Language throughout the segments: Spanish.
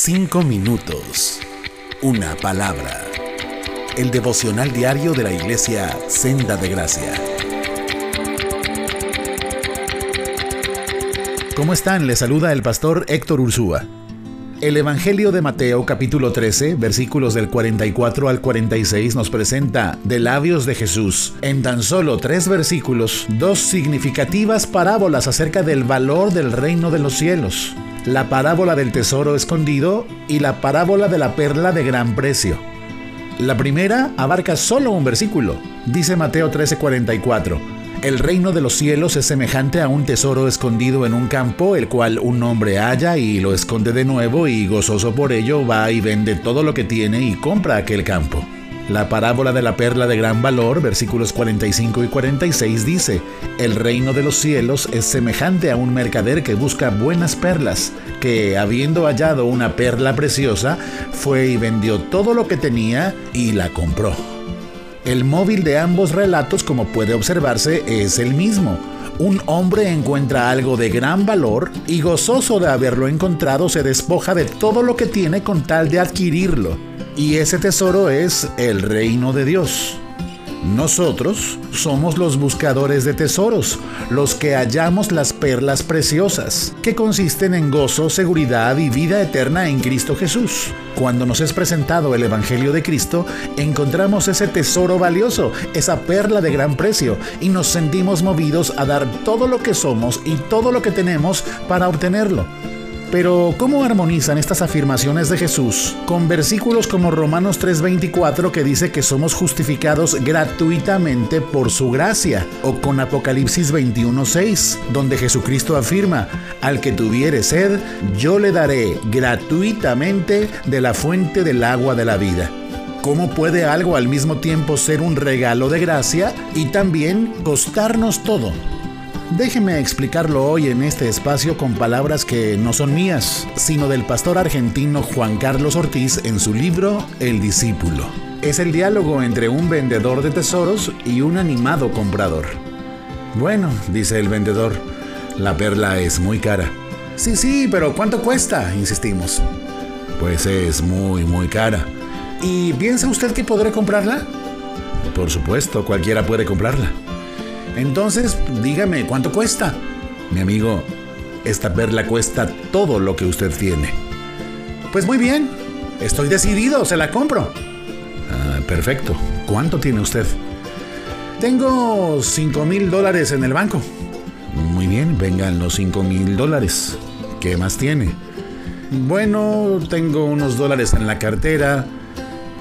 Cinco minutos. Una palabra. El devocional diario de la iglesia Senda de Gracia. ¿Cómo están? Les saluda el pastor Héctor Ursúa. El Evangelio de Mateo capítulo 13, versículos del 44 al 46 nos presenta de labios de Jesús, en tan solo tres versículos, dos significativas parábolas acerca del valor del reino de los cielos la parábola del tesoro escondido y la parábola de la perla de gran precio. La primera abarca solo un versículo, dice Mateo 13:44. El reino de los cielos es semejante a un tesoro escondido en un campo, el cual un hombre halla y lo esconde de nuevo y gozoso por ello va y vende todo lo que tiene y compra aquel campo. La parábola de la perla de gran valor, versículos 45 y 46 dice, El reino de los cielos es semejante a un mercader que busca buenas perlas, que habiendo hallado una perla preciosa, fue y vendió todo lo que tenía y la compró. El móvil de ambos relatos, como puede observarse, es el mismo. Un hombre encuentra algo de gran valor y gozoso de haberlo encontrado se despoja de todo lo que tiene con tal de adquirirlo y ese tesoro es el reino de Dios. Nosotros somos los buscadores de tesoros, los que hallamos las perlas preciosas, que consisten en gozo, seguridad y vida eterna en Cristo Jesús. Cuando nos es presentado el Evangelio de Cristo, encontramos ese tesoro valioso, esa perla de gran precio, y nos sentimos movidos a dar todo lo que somos y todo lo que tenemos para obtenerlo. Pero, ¿cómo armonizan estas afirmaciones de Jesús con versículos como Romanos 3:24 que dice que somos justificados gratuitamente por su gracia? O con Apocalipsis 21:6, donde Jesucristo afirma, al que tuviere sed, yo le daré gratuitamente de la fuente del agua de la vida. ¿Cómo puede algo al mismo tiempo ser un regalo de gracia y también costarnos todo? Déjeme explicarlo hoy en este espacio con palabras que no son mías, sino del pastor argentino Juan Carlos Ortiz en su libro El discípulo. Es el diálogo entre un vendedor de tesoros y un animado comprador. Bueno, dice el vendedor, la perla es muy cara. Sí, sí, pero ¿cuánto cuesta? insistimos. Pues es muy, muy cara. ¿Y piensa usted que podré comprarla? Por supuesto, cualquiera puede comprarla. Entonces, dígame, ¿cuánto cuesta? Mi amigo, esta perla cuesta todo lo que usted tiene. Pues muy bien, estoy decidido, se la compro. Ah, perfecto. ¿Cuánto tiene usted? Tengo 5 mil dólares en el banco. Muy bien, vengan los 5 mil dólares. ¿Qué más tiene? Bueno, tengo unos dólares en la cartera.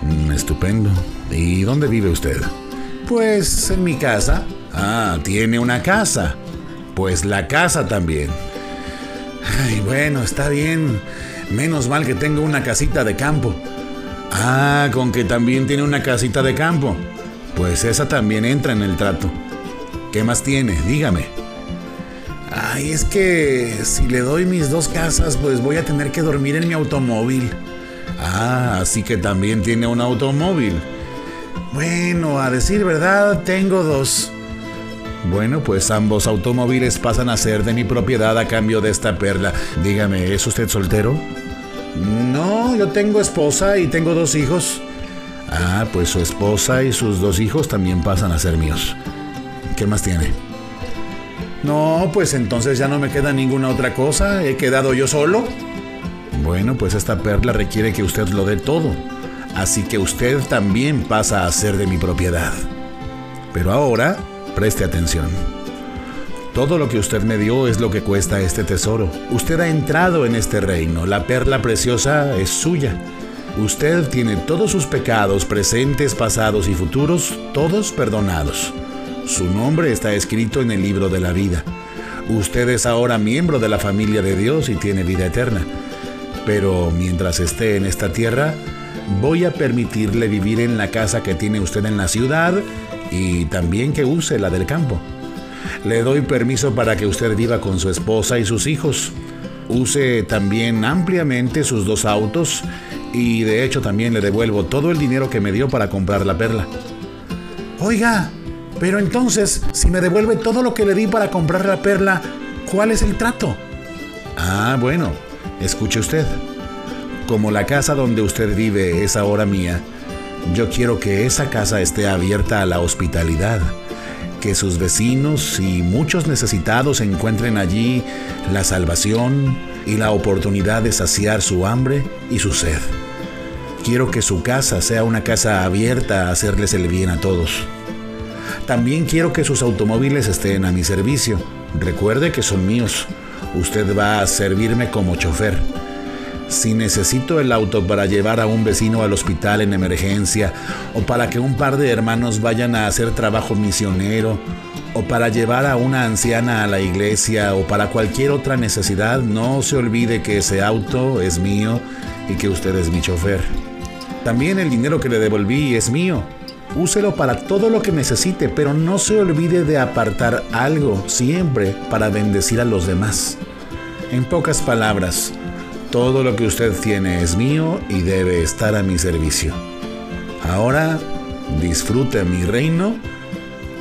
Mm, estupendo. ¿Y dónde vive usted? Pues en mi casa. Ah, tiene una casa. Pues la casa también. Ay, bueno, está bien. Menos mal que tengo una casita de campo. Ah, con que también tiene una casita de campo. Pues esa también entra en el trato. ¿Qué más tiene? Dígame. Ay, es que si le doy mis dos casas, pues voy a tener que dormir en mi automóvil. Ah, así que también tiene un automóvil. Bueno, a decir verdad, tengo dos. Bueno, pues ambos automóviles pasan a ser de mi propiedad a cambio de esta perla. Dígame, ¿es usted soltero? No, yo tengo esposa y tengo dos hijos. Ah, pues su esposa y sus dos hijos también pasan a ser míos. ¿Qué más tiene? No, pues entonces ya no me queda ninguna otra cosa. ¿He quedado yo solo? Bueno, pues esta perla requiere que usted lo dé todo. Así que usted también pasa a ser de mi propiedad. Pero ahora Preste atención. Todo lo que usted me dio es lo que cuesta este tesoro. Usted ha entrado en este reino. La perla preciosa es suya. Usted tiene todos sus pecados presentes, pasados y futuros, todos perdonados. Su nombre está escrito en el libro de la vida. Usted es ahora miembro de la familia de Dios y tiene vida eterna. Pero mientras esté en esta tierra, voy a permitirle vivir en la casa que tiene usted en la ciudad y también que use la del campo. Le doy permiso para que usted viva con su esposa y sus hijos. Use también ampliamente sus dos autos y de hecho también le devuelvo todo el dinero que me dio para comprar la perla. Oiga, pero entonces, si me devuelve todo lo que le di para comprar la perla, ¿cuál es el trato? Ah, bueno, escuche usted. como la casa donde usted vive es ahora mía, yo quiero que esa casa esté abierta a la hospitalidad, que sus vecinos y muchos necesitados encuentren allí la salvación y la oportunidad de saciar su hambre y su sed. Quiero que su casa sea una casa abierta a hacerles el bien a todos. También quiero que sus automóviles estén a mi servicio. Recuerde que son míos. Usted va a servirme como chofer. Si necesito el auto para llevar a un vecino al hospital en emergencia, o para que un par de hermanos vayan a hacer trabajo misionero, o para llevar a una anciana a la iglesia, o para cualquier otra necesidad, no se olvide que ese auto es mío y que usted es mi chofer. También el dinero que le devolví es mío. Úselo para todo lo que necesite, pero no se olvide de apartar algo siempre para bendecir a los demás. En pocas palabras, todo lo que usted tiene es mío y debe estar a mi servicio. Ahora disfrute mi reino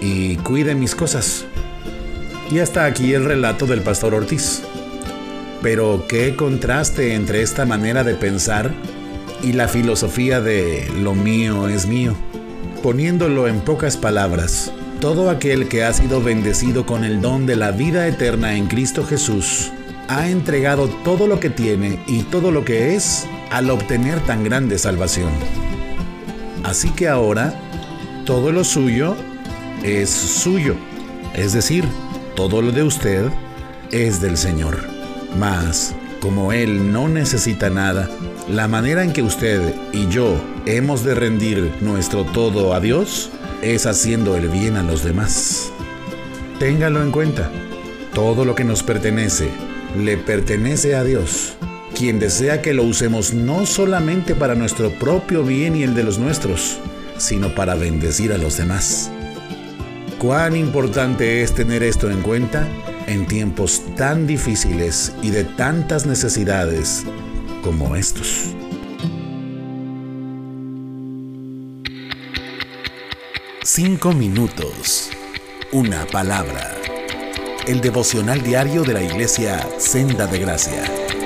y cuide mis cosas. Y hasta aquí el relato del pastor Ortiz. Pero qué contraste entre esta manera de pensar y la filosofía de lo mío es mío. Poniéndolo en pocas palabras, todo aquel que ha sido bendecido con el don de la vida eterna en Cristo Jesús, ha entregado todo lo que tiene y todo lo que es al obtener tan grande salvación. Así que ahora, todo lo suyo es suyo, es decir, todo lo de usted es del Señor. Mas, como Él no necesita nada, la manera en que usted y yo hemos de rendir nuestro todo a Dios es haciendo el bien a los demás. Téngalo en cuenta. Todo lo que nos pertenece le pertenece a Dios, quien desea que lo usemos no solamente para nuestro propio bien y el de los nuestros, sino para bendecir a los demás. Cuán importante es tener esto en cuenta en tiempos tan difíciles y de tantas necesidades como estos. Cinco minutos. Una palabra. El devocional diario de la iglesia Senda de Gracia.